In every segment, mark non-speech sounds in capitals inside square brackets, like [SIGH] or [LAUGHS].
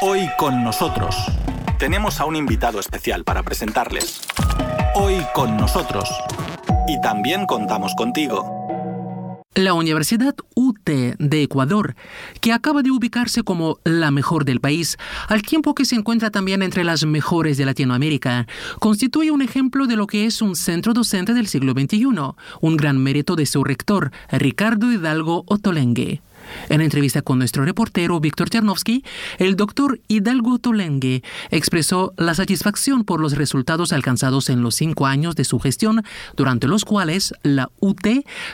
Hoy con nosotros tenemos a un invitado especial para presentarles. Hoy con nosotros. Y también contamos contigo. La Universidad UT de Ecuador, que acaba de ubicarse como la mejor del país, al tiempo que se encuentra también entre las mejores de Latinoamérica, constituye un ejemplo de lo que es un centro docente del siglo XXI, un gran mérito de su rector, Ricardo Hidalgo Otolengue. En entrevista con nuestro reportero Víctor Ternovsky, el doctor Hidalgo Tolengue expresó la satisfacción por los resultados alcanzados en los cinco años de su gestión, durante los cuales la UT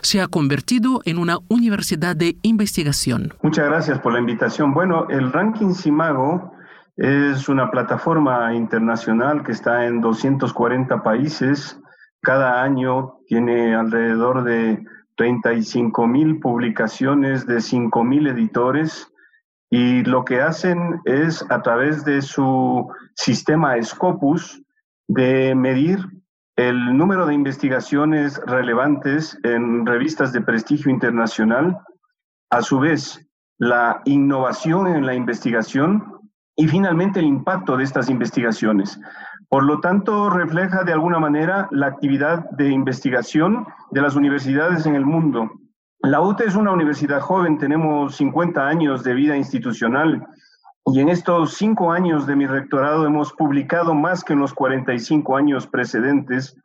se ha convertido en una universidad de investigación. Muchas gracias por la invitación. Bueno, el ranking Simago es una plataforma internacional que está en 240 países. Cada año tiene alrededor de 35 mil publicaciones de 5 mil editores y lo que hacen es a través de su sistema Scopus de medir el número de investigaciones relevantes en revistas de prestigio internacional, a su vez la innovación en la investigación y finalmente el impacto de estas investigaciones. Por lo tanto, refleja de alguna manera la actividad de investigación de las universidades en el mundo. La UTE es una universidad joven, tenemos 50 años de vida institucional y en estos cinco años de mi rectorado hemos publicado más que en los 45 años precedentes.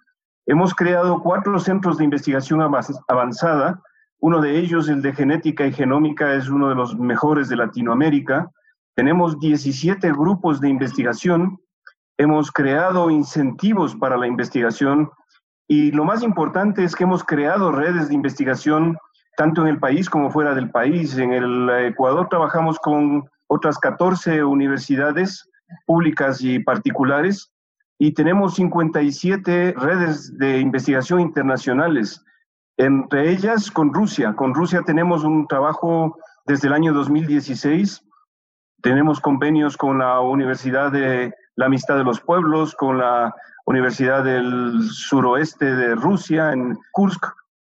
Hemos creado cuatro centros de investigación avanzada. Uno de ellos, el de genética y genómica, es uno de los mejores de Latinoamérica. Tenemos 17 grupos de investigación, hemos creado incentivos para la investigación y lo más importante es que hemos creado redes de investigación tanto en el país como fuera del país. En el Ecuador trabajamos con otras 14 universidades públicas y particulares y tenemos 57 redes de investigación internacionales, entre ellas con Rusia. Con Rusia tenemos un trabajo desde el año 2016 tenemos convenios con la Universidad de la Amistad de los Pueblos, con la Universidad del Suroeste de Rusia, en Kursk.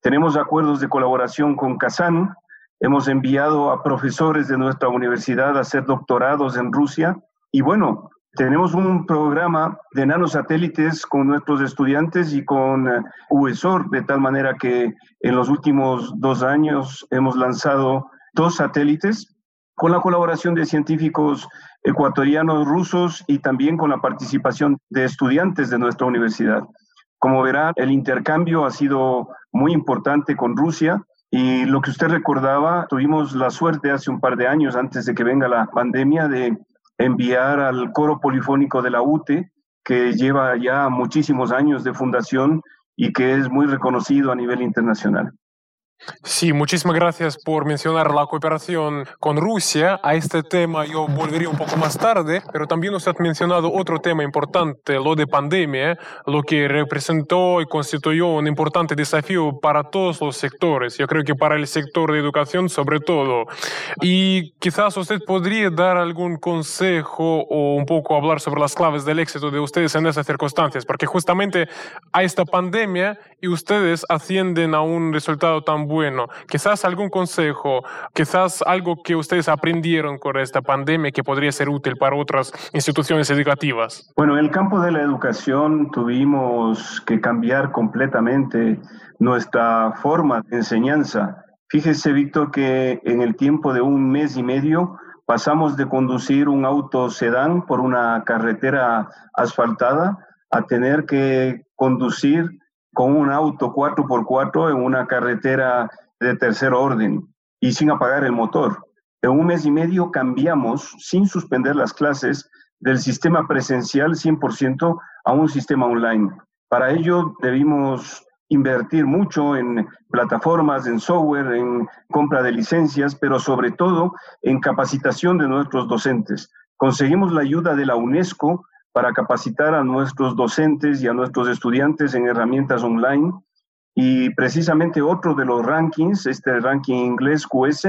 Tenemos acuerdos de colaboración con Kazán. Hemos enviado a profesores de nuestra universidad a hacer doctorados en Rusia. Y bueno, tenemos un programa de nanosatélites con nuestros estudiantes y con eh, UESOR, de tal manera que en los últimos dos años hemos lanzado dos satélites con la colaboración de científicos ecuatorianos, rusos y también con la participación de estudiantes de nuestra universidad. Como verá, el intercambio ha sido muy importante con Rusia y lo que usted recordaba, tuvimos la suerte hace un par de años, antes de que venga la pandemia, de enviar al coro polifónico de la UTE, que lleva ya muchísimos años de fundación y que es muy reconocido a nivel internacional. Sí, muchísimas gracias por mencionar la cooperación con Rusia. A este tema yo volvería un poco más tarde, pero también usted ha mencionado otro tema importante, lo de pandemia, lo que representó y constituyó un importante desafío para todos los sectores. Yo creo que para el sector de educación sobre todo. Y quizás usted podría dar algún consejo o un poco hablar sobre las claves del éxito de ustedes en esas circunstancias, porque justamente a esta pandemia y ustedes ascienden a un resultado tan bueno. Quizás algún consejo, quizás algo que ustedes aprendieron con esta pandemia que podría ser útil para otras instituciones educativas. Bueno, en el campo de la educación tuvimos que cambiar completamente nuestra forma de enseñanza. Fíjese, Víctor, que en el tiempo de un mes y medio pasamos de conducir un auto sedán por una carretera asfaltada a tener que conducir con un auto 4x4 en una carretera de tercer orden y sin apagar el motor. En un mes y medio cambiamos, sin suspender las clases, del sistema presencial 100% a un sistema online. Para ello debimos invertir mucho en plataformas, en software, en compra de licencias, pero sobre todo en capacitación de nuestros docentes. Conseguimos la ayuda de la UNESCO para capacitar a nuestros docentes y a nuestros estudiantes en herramientas online. Y precisamente otro de los rankings, este ranking inglés QS,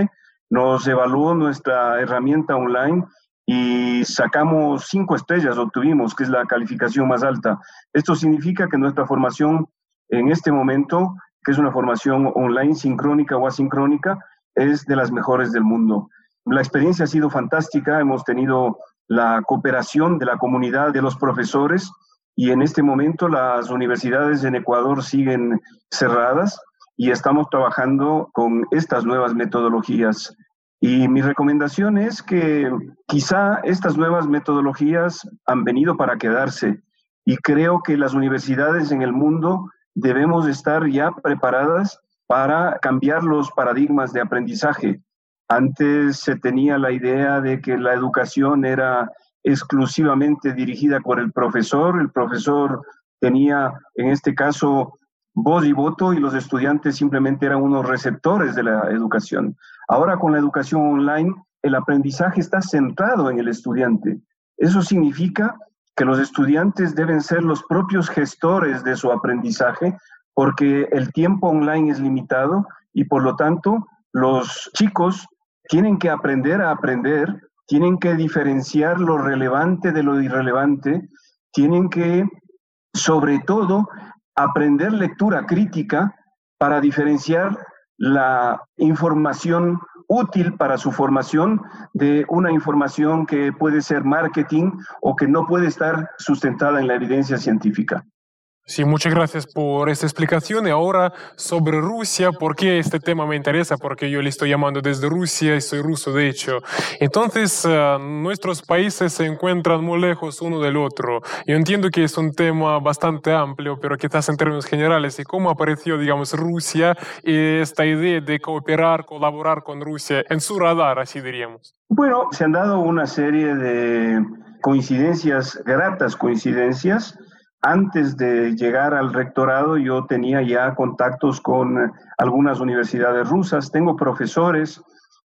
nos evaluó nuestra herramienta online y sacamos cinco estrellas, obtuvimos, que es la calificación más alta. Esto significa que nuestra formación en este momento, que es una formación online sincrónica o asincrónica, es de las mejores del mundo. La experiencia ha sido fantástica, hemos tenido la cooperación de la comunidad de los profesores y en este momento las universidades en Ecuador siguen cerradas y estamos trabajando con estas nuevas metodologías. Y mi recomendación es que quizá estas nuevas metodologías han venido para quedarse y creo que las universidades en el mundo debemos estar ya preparadas para cambiar los paradigmas de aprendizaje. Antes se tenía la idea de que la educación era exclusivamente dirigida por el profesor. El profesor tenía, en este caso, voz y voto y los estudiantes simplemente eran unos receptores de la educación. Ahora con la educación online, el aprendizaje está centrado en el estudiante. Eso significa que los estudiantes deben ser los propios gestores de su aprendizaje porque el tiempo online es limitado y por lo tanto los chicos tienen que aprender a aprender tienen que diferenciar lo relevante de lo irrelevante, tienen que, sobre todo, aprender lectura crítica para diferenciar la información útil para su formación de una información que puede ser marketing o que no puede estar sustentada en la evidencia científica. Sí, muchas gracias por esta explicación. Y ahora sobre Rusia, ¿por qué este tema me interesa? Porque yo le estoy llamando desde Rusia y soy ruso, de hecho. Entonces, uh, nuestros países se encuentran muy lejos uno del otro. Yo entiendo que es un tema bastante amplio, pero quizás en términos generales, ¿y cómo apareció, digamos, Rusia y esta idea de cooperar, colaborar con Rusia en su radar, así diríamos? Bueno, se han dado una serie de coincidencias, gratas coincidencias, antes de llegar al rectorado yo tenía ya contactos con algunas universidades rusas. Tengo profesores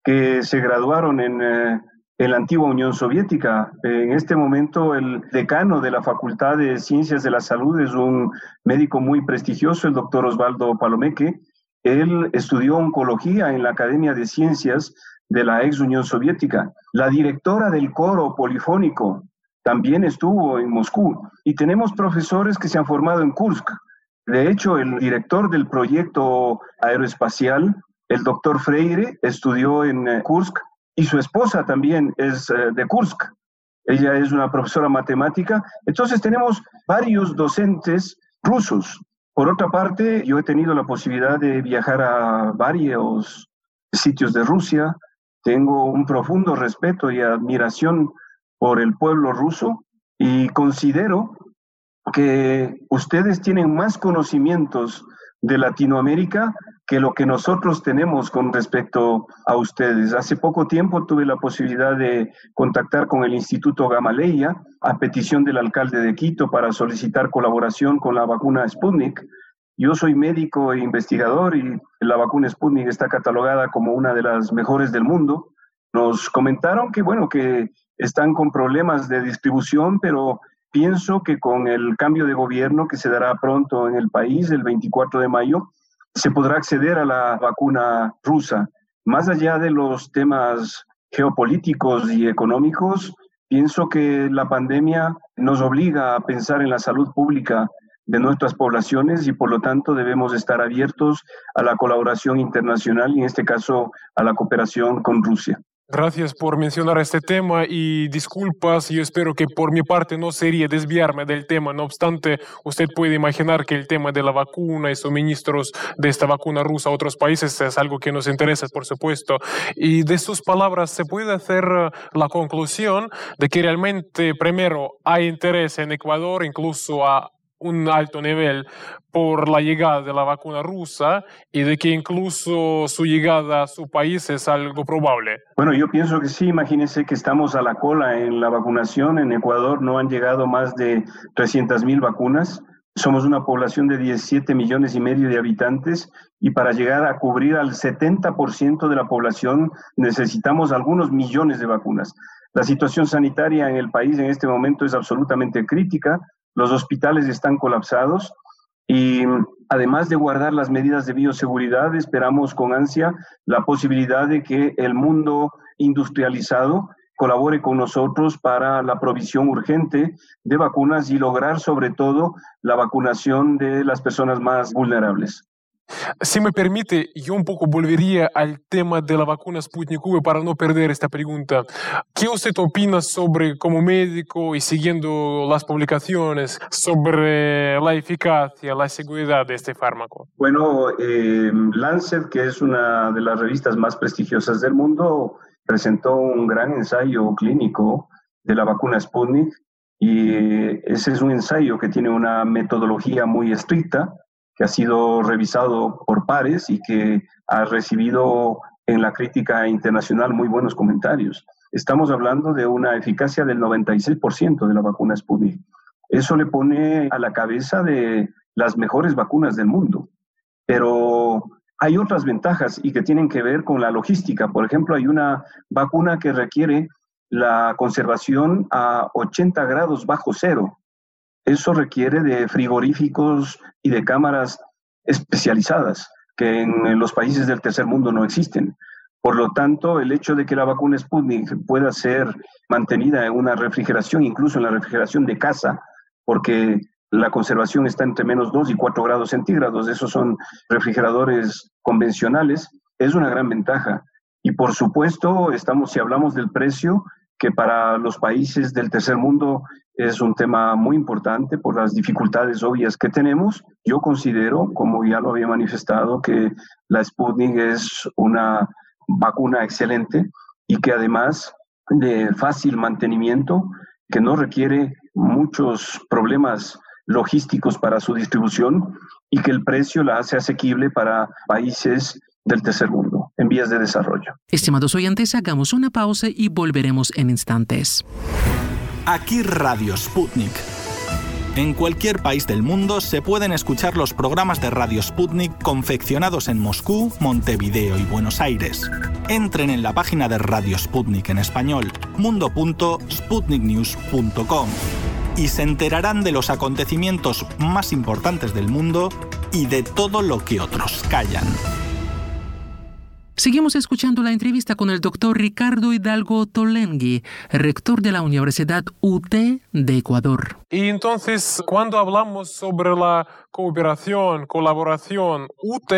que se graduaron en, eh, en, la antigua Unión Soviética. En este momento el decano de la Facultad de Ciencias de la Salud es un médico muy prestigioso, el doctor Osvaldo Palomeque. Él estudió oncología en la Academia de Ciencias de la ex Unión Soviética. La directora del coro polifónico también estuvo en Moscú. Y tenemos profesores que se han formado en Kursk. De hecho, el director del proyecto aeroespacial, el doctor Freire, estudió en eh, Kursk y su esposa también es eh, de Kursk. Ella es una profesora matemática. Entonces tenemos varios docentes rusos. Por otra parte, yo he tenido la posibilidad de viajar a varios sitios de Rusia. Tengo un profundo respeto y admiración por el pueblo ruso y considero que ustedes tienen más conocimientos de Latinoamérica que lo que nosotros tenemos con respecto a ustedes. Hace poco tiempo tuve la posibilidad de contactar con el Instituto Gamaleya a petición del alcalde de Quito para solicitar colaboración con la vacuna Sputnik. Yo soy médico e investigador y la vacuna Sputnik está catalogada como una de las mejores del mundo. Nos comentaron que, bueno, que están con problemas de distribución, pero pienso que con el cambio de gobierno que se dará pronto en el país, el 24 de mayo, se podrá acceder a la vacuna rusa. Más allá de los temas geopolíticos y económicos, pienso que la pandemia nos obliga a pensar en la salud pública de nuestras poblaciones y por lo tanto debemos estar abiertos a la colaboración internacional y en este caso a la cooperación con Rusia. Gracias por mencionar este tema y disculpas, yo espero que por mi parte no sería desviarme del tema, no obstante, usted puede imaginar que el tema de la vacuna y suministros de esta vacuna rusa a otros países es algo que nos interesa, por supuesto. Y de sus palabras se puede hacer eh, la conclusión de que realmente, primero, hay interés en Ecuador, incluso a un alto nivel por la llegada de la vacuna rusa y de que incluso su llegada a su país es algo probable. Bueno, yo pienso que sí, imagínense que estamos a la cola en la vacunación. En Ecuador no han llegado más de 300 mil vacunas. Somos una población de 17 millones y medio de habitantes y para llegar a cubrir al 70% de la población necesitamos algunos millones de vacunas. La situación sanitaria en el país en este momento es absolutamente crítica los hospitales están colapsados y además de guardar las medidas de bioseguridad, esperamos con ansia la posibilidad de que el mundo industrializado colabore con nosotros para la provisión urgente de vacunas y lograr sobre todo la vacunación de las personas más vulnerables. Si me permite, yo un poco volvería al tema de la vacuna Sputnik V para no perder esta pregunta. ¿Qué usted opina sobre, como médico y siguiendo las publicaciones, sobre la eficacia, la seguridad de este fármaco? Bueno, eh, Lancet, que es una de las revistas más prestigiosas del mundo, presentó un gran ensayo clínico de la vacuna Sputnik y ese es un ensayo que tiene una metodología muy estricta que ha sido revisado por pares y que ha recibido en la crítica internacional muy buenos comentarios. Estamos hablando de una eficacia del 96% de la vacuna Sputnik. Eso le pone a la cabeza de las mejores vacunas del mundo. Pero hay otras ventajas y que tienen que ver con la logística. Por ejemplo, hay una vacuna que requiere la conservación a 80 grados bajo cero. Eso requiere de frigoríficos y de cámaras especializadas que en los países del tercer mundo no existen. Por lo tanto, el hecho de que la vacuna Sputnik pueda ser mantenida en una refrigeración, incluso en la refrigeración de casa, porque la conservación está entre menos 2 y 4 grados centígrados, esos son refrigeradores convencionales, es una gran ventaja. Y por supuesto, estamos, si hablamos del precio, que para los países del tercer mundo es un tema muy importante por las dificultades obvias que tenemos. Yo considero, como ya lo había manifestado, que la Sputnik es una vacuna excelente y que además de fácil mantenimiento, que no requiere muchos problemas logísticos para su distribución y que el precio la hace asequible para países del tercer mundo en vías de desarrollo. Estimados oyentes, hagamos una pausa y volveremos en instantes. Aquí Radio Sputnik. En cualquier país del mundo se pueden escuchar los programas de Radio Sputnik confeccionados en Moscú, Montevideo y Buenos Aires. Entren en la página de Radio Sputnik en español, mundo.sputniknews.com, y se enterarán de los acontecimientos más importantes del mundo y de todo lo que otros callan. Seguimos escuchando la entrevista con el doctor Ricardo Hidalgo Tolengui, rector de la Universidad UT de Ecuador. Y entonces, cuando hablamos sobre la cooperación, colaboración UT,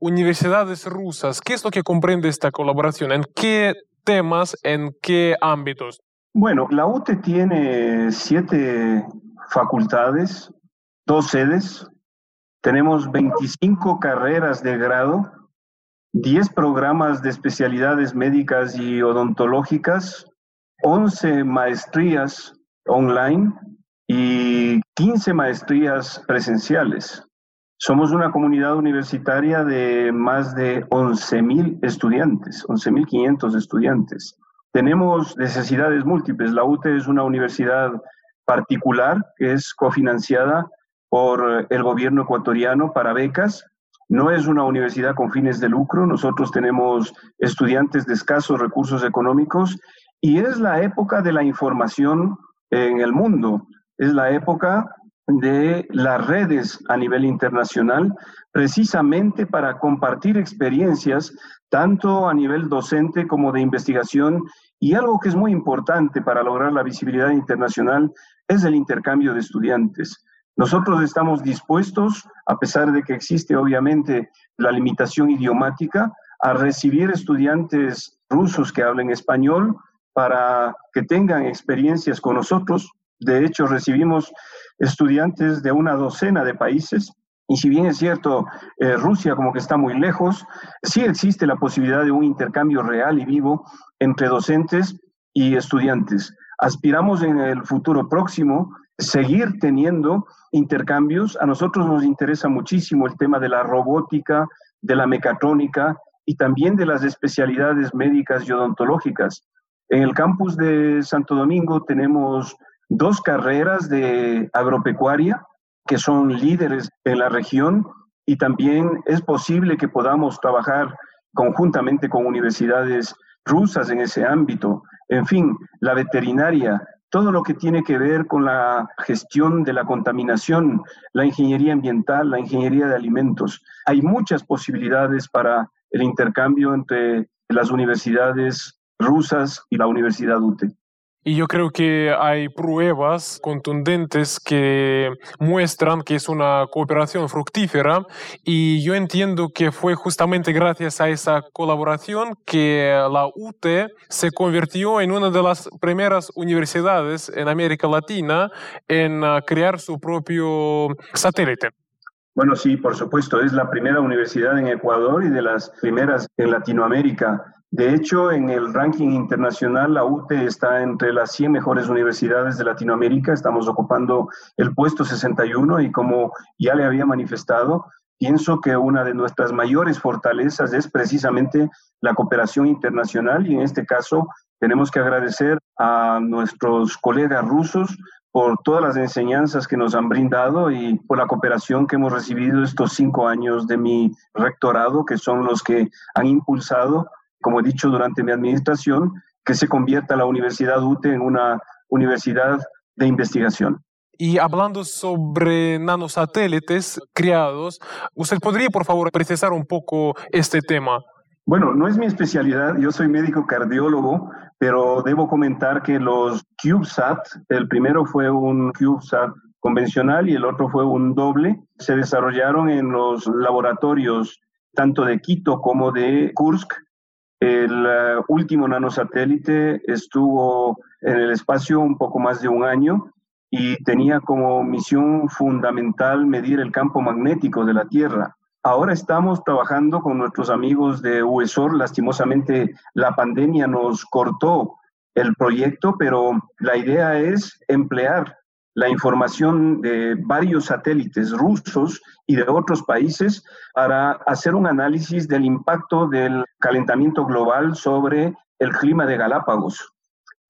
universidades rusas, ¿qué es lo que comprende esta colaboración? ¿En qué temas, en qué ámbitos? Bueno, la UT tiene siete facultades, dos sedes, tenemos 25 carreras de grado 10 programas de especialidades médicas y odontológicas, 11 maestrías online y 15 maestrías presenciales. Somos una comunidad universitaria de más de 11.000 estudiantes, 11.500 estudiantes. Tenemos necesidades múltiples. La UTE es una universidad particular que es cofinanciada por el gobierno ecuatoriano para becas no es una universidad con fines de lucro, nosotros tenemos estudiantes de escasos recursos económicos y es la época de la información en el mundo, es la época de las redes a nivel internacional, precisamente para compartir experiencias, tanto a nivel docente como de investigación, y algo que es muy importante para lograr la visibilidad internacional es el intercambio de estudiantes. Nosotros estamos dispuestos, a pesar de que existe obviamente la limitación idiomática, a recibir estudiantes rusos que hablen español para que tengan experiencias con nosotros. De hecho, recibimos estudiantes de una docena de países y si bien es cierto, eh, Rusia como que está muy lejos, sí existe la posibilidad de un intercambio real y vivo entre docentes y estudiantes. Aspiramos en el futuro próximo seguir teniendo intercambios. A nosotros nos interesa muchísimo el tema de la robótica, de la mecatrónica y también de las especialidades médicas y odontológicas. En el campus de Santo Domingo tenemos dos carreras de agropecuaria que son líderes en la región y también es posible que podamos trabajar conjuntamente con universidades rusas en ese ámbito. En fin, la veterinaria, todo lo que tiene que ver con la gestión de la contaminación, la ingeniería ambiental, la ingeniería de alimentos. Hay muchas posibilidades para el intercambio entre las universidades rusas y la Universidad UTE. Y yo creo que hay pruebas contundentes que muestran que es una cooperación fructífera y yo entiendo que fue justamente gracias a esa colaboración que la UT se convirtió en una de las primeras universidades en América Latina en ah, crear su propio satélite. Bueno, sí, por supuesto, es la primera universidad en Ecuador y de las primeras en Latinoamérica. De hecho, en el ranking internacional, la UTE está entre las 100 mejores universidades de Latinoamérica. Estamos ocupando el puesto 61 y como ya le había manifestado, pienso que una de nuestras mayores fortalezas es precisamente la cooperación internacional y en este caso tenemos que agradecer a nuestros colegas rusos por todas las enseñanzas que nos han brindado y por la cooperación que hemos recibido estos cinco años de mi rectorado, que son los que han impulsado, como he dicho durante mi administración, que se convierta la Universidad UTE en una universidad de investigación. Y hablando sobre nanosatélites creados, ¿usted podría, por favor, precisar un poco este tema? Bueno, no es mi especialidad, yo soy médico cardiólogo, pero debo comentar que los CubeSat, el primero fue un CubeSat convencional y el otro fue un doble, se desarrollaron en los laboratorios tanto de Quito como de Kursk. El uh, último nanosatélite estuvo en el espacio un poco más de un año y tenía como misión fundamental medir el campo magnético de la Tierra. Ahora estamos trabajando con nuestros amigos de UESOR. Lastimosamente, la pandemia nos cortó el proyecto, pero la idea es emplear la información de varios satélites rusos y de otros países para hacer un análisis del impacto del calentamiento global sobre el clima de Galápagos.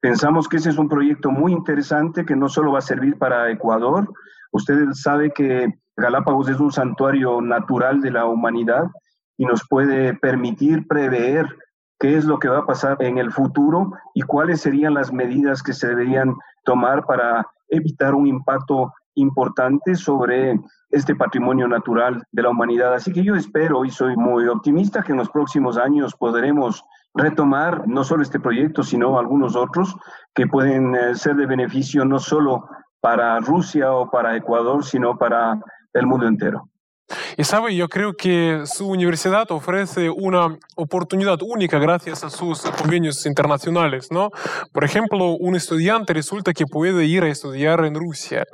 Pensamos que ese es un proyecto muy interesante que no solo va a servir para Ecuador. Usted sabe que Galápagos es un santuario natural de la humanidad y nos puede permitir prever qué es lo que va a pasar en el futuro y cuáles serían las medidas que se deberían tomar para evitar un impacto importante sobre este patrimonio natural de la humanidad. Así que yo espero y soy muy optimista que en los próximos años podremos retomar no solo este proyecto, sino algunos otros que pueden eh, ser de beneficio no solo para Rusia o para Ecuador, sino para el mundo entero. Y sabe, yo creo que su universidad ofrece una oportunidad única gracias a sus convenios internacionales, ¿no? Por ejemplo, un estudiante resulta que puede ir a estudiar en Rusia.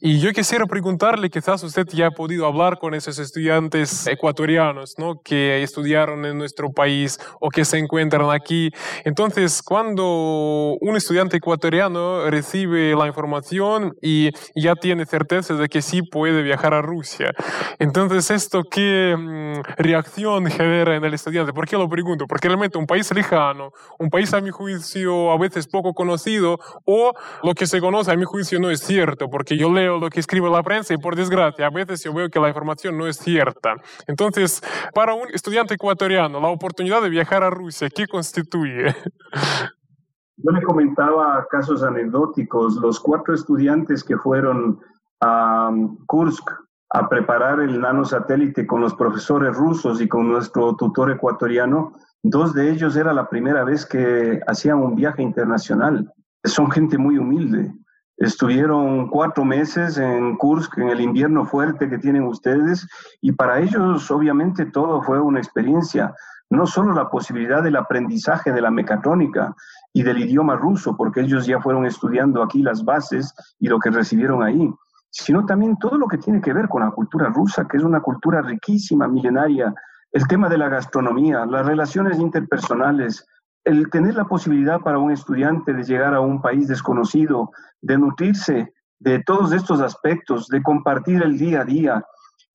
Y yo quisiera preguntarle, quizás usted ya ha podido hablar con esos estudiantes ecuatorianos, ¿no? Que estudiaron en nuestro país o que se encuentran aquí. Entonces, cuando un estudiante ecuatoriano recibe la información y ya tiene certeza de que sí puede viajar a Rusia, entonces esto qué mm, reacción genera en el estudiante. ¿Por qué lo pregunto? Porque realmente un país lejano, un país a mi juicio a veces poco conocido, o lo que se conoce a mi juicio no es cierto, porque yo leo lo que escribe la prensa y por desgracia a veces yo veo que la información no es cierta. Entonces, para un estudiante ecuatoriano, la oportunidad de viajar a Rusia, ¿qué constituye? [LAUGHS] Yo le comentaba casos anecdóticos, los cuatro estudiantes que fueron a Kursk a preparar el nanosatélite con los profesores rusos y con nuestro tutor ecuatoriano, dos de ellos era la primera vez que hacían un viaje internacional. Son gente muy humilde. Estuvieron cuatro meses en Kursk, en el invierno fuerte que tienen ustedes, y para ellos obviamente todo fue una experiencia, no solo la posibilidad del aprendizaje de la mecatrónica y del idioma ruso, porque ellos ya fueron estudiando aquí las bases y lo que recibieron ahí, sino también todo lo que tiene que ver con la cultura rusa, que es una cultura riquísima, milenaria, el tema de la gastronomía, las relaciones interpersonales, el tener la posibilidad para un estudiante de llegar a un país desconocido, de nutrirse de todos estos aspectos, de compartir el día a día,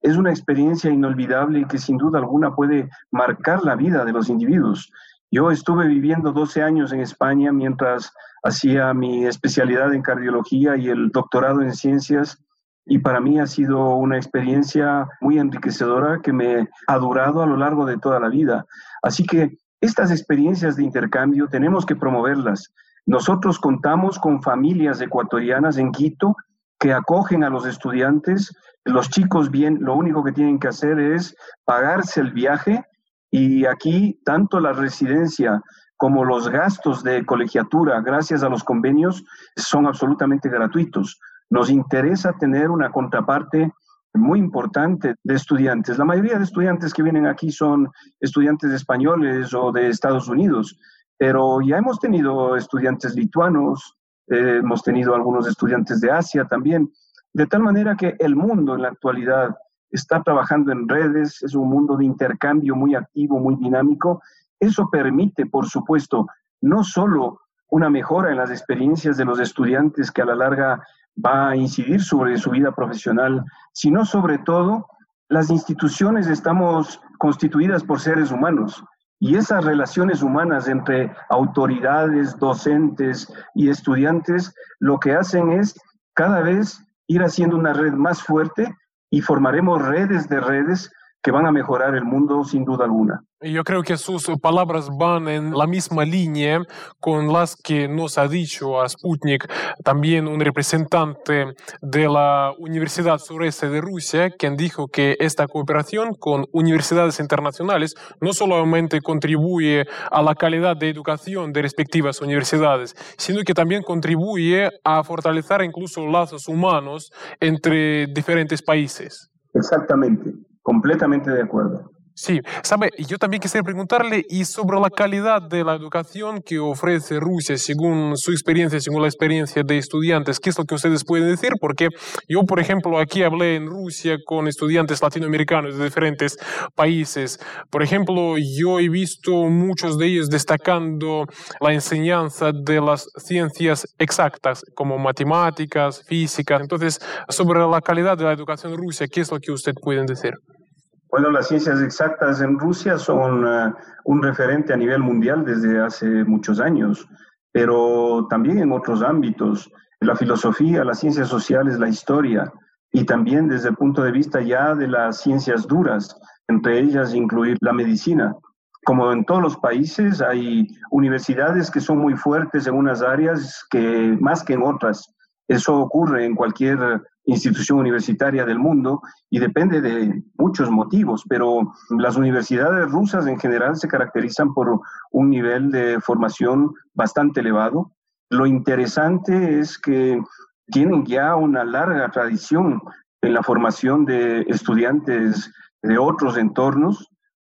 es una experiencia inolvidable y que sin duda alguna puede marcar la vida de los individuos. Yo estuve viviendo 12 años en España mientras hacía mi especialidad en cardiología y el doctorado en ciencias y para mí ha sido una experiencia muy enriquecedora que me ha durado a lo largo de toda la vida. Así que estas experiencias de intercambio tenemos que promoverlas. Nosotros contamos con familias ecuatorianas en Quito que acogen a los estudiantes. Los chicos bien, lo único que tienen que hacer es pagarse el viaje y aquí tanto la residencia como los gastos de colegiatura, gracias a los convenios, son absolutamente gratuitos. Nos interesa tener una contraparte muy importante de estudiantes. La mayoría de estudiantes que vienen aquí son estudiantes españoles o de Estados Unidos, pero ya hemos tenido estudiantes lituanos, eh, hemos tenido algunos estudiantes de Asia también, de tal manera que el mundo en la actualidad está trabajando en redes, es un mundo de intercambio muy activo, muy dinámico. Eso permite, por supuesto, no solo una mejora en las experiencias de los estudiantes que a la larga va a incidir sobre su vida profesional, sino sobre todo las instituciones estamos constituidas por seres humanos y esas relaciones humanas entre autoridades, docentes y estudiantes lo que hacen es cada vez ir haciendo una red más fuerte y formaremos redes de redes que van a mejorar el mundo sin duda alguna. Yo creo que sus palabras van en la misma línea con las que nos ha dicho a Sputnik también un representante de la Universidad Sureste de Rusia, quien dijo que esta cooperación con universidades internacionales no solamente contribuye a la calidad de educación de respectivas universidades, sino que también contribuye a fortalecer incluso lazos humanos entre diferentes países. Exactamente, completamente de acuerdo. Sí, sabe, yo también quisiera preguntarle y sobre la calidad de la educación que ofrece Rusia según su experiencia, según la experiencia de estudiantes. ¿Qué es lo que ustedes pueden decir? Porque yo, por ejemplo, aquí hablé en Rusia con estudiantes latinoamericanos de diferentes países. Por ejemplo, yo he visto muchos de ellos destacando la enseñanza de las ciencias exactas, como matemáticas, física. Entonces, sobre la calidad de la educación en Rusia, ¿qué es lo que usted pueden decir? Bueno, las ciencias exactas en Rusia son eh, un referente a nivel mundial desde hace muchos años, pero también en otros ámbitos, la filosofía, las ciencias sociales, la historia, y también desde el punto de vista ya de las ciencias duras, entre ellas incluir la medicina. Como en todos los países, hay universidades que son muy fuertes en unas áreas que más que en otras. Eso ocurre en cualquier institución universitaria del mundo y depende de muchos motivos, pero las universidades rusas en general se caracterizan por un nivel de formación bastante elevado. Lo interesante es que tienen ya una larga tradición en la formación de estudiantes de otros entornos.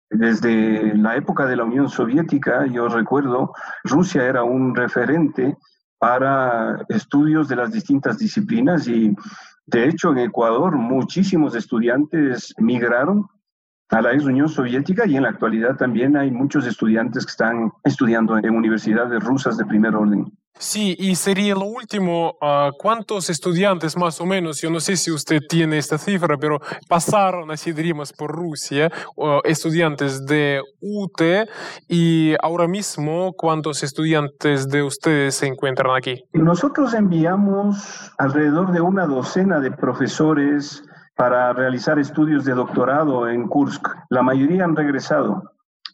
Desde la época de la Unión Soviética, yo recuerdo, Rusia era un referente para estudios de las distintas disciplinas y de hecho, en Ecuador muchísimos estudiantes migraron a la ex Unión Soviética y en la actualidad también hay muchos estudiantes que están estudiando en universidades rusas de primer orden. Sí, y sería lo último, ah, ¿cuántos estudiantes más o menos, yo no sé si usted tiene esta cifra, pero pasaron, así diríamos, por Rusia, estudiantes de UT, y ahora mismo, ¿cuántos estudiantes de ustedes se encuentran aquí? Nosotros enviamos alrededor de una docena de profesores para realizar estudios de doctorado en Kursk. La mayoría han regresado.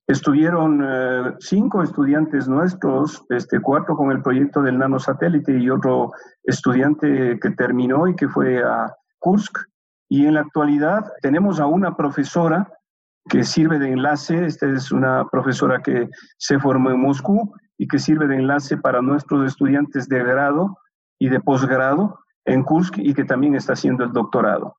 Estuvieron eh, cinco estudiantes nuestros, este, cuatro con el proyecto del nanosatélite y otro estudiante que terminó y que fue a Kursk. Y en la actualidad tenemos a una profesora que sirve de enlace, esta es una profesora que se formó en Moscú y que sirve de enlace para nuestros estudiantes de grado y de posgrado en Kursk y que también está haciendo el doctorado.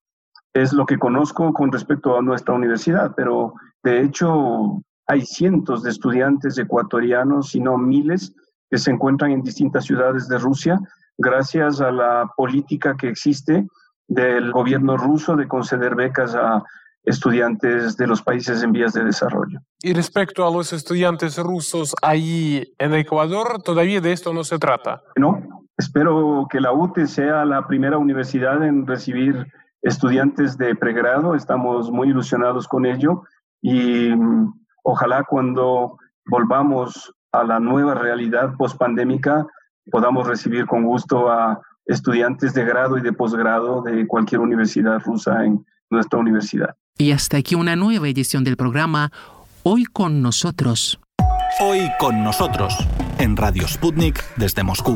Es lo que conozco con respecto a nuestra universidad, pero de hecho hay cientos de estudiantes ecuatorianos, si no miles, que se encuentran en distintas ciudades de Rusia gracias a la política que existe del gobierno ruso de conceder becas a estudiantes de los países en vías de desarrollo. Y respecto a los estudiantes rusos ahí en Ecuador, todavía de esto no se trata. No, espero que la UTE sea la primera universidad en recibir estudiantes de pregrado, estamos muy ilusionados con ello y Ojalá cuando volvamos a la nueva realidad pospandémica podamos recibir con gusto a estudiantes de grado y de posgrado de cualquier universidad rusa en nuestra universidad. Y hasta aquí una nueva edición del programa Hoy con nosotros. Hoy con nosotros en Radio Sputnik desde Moscú.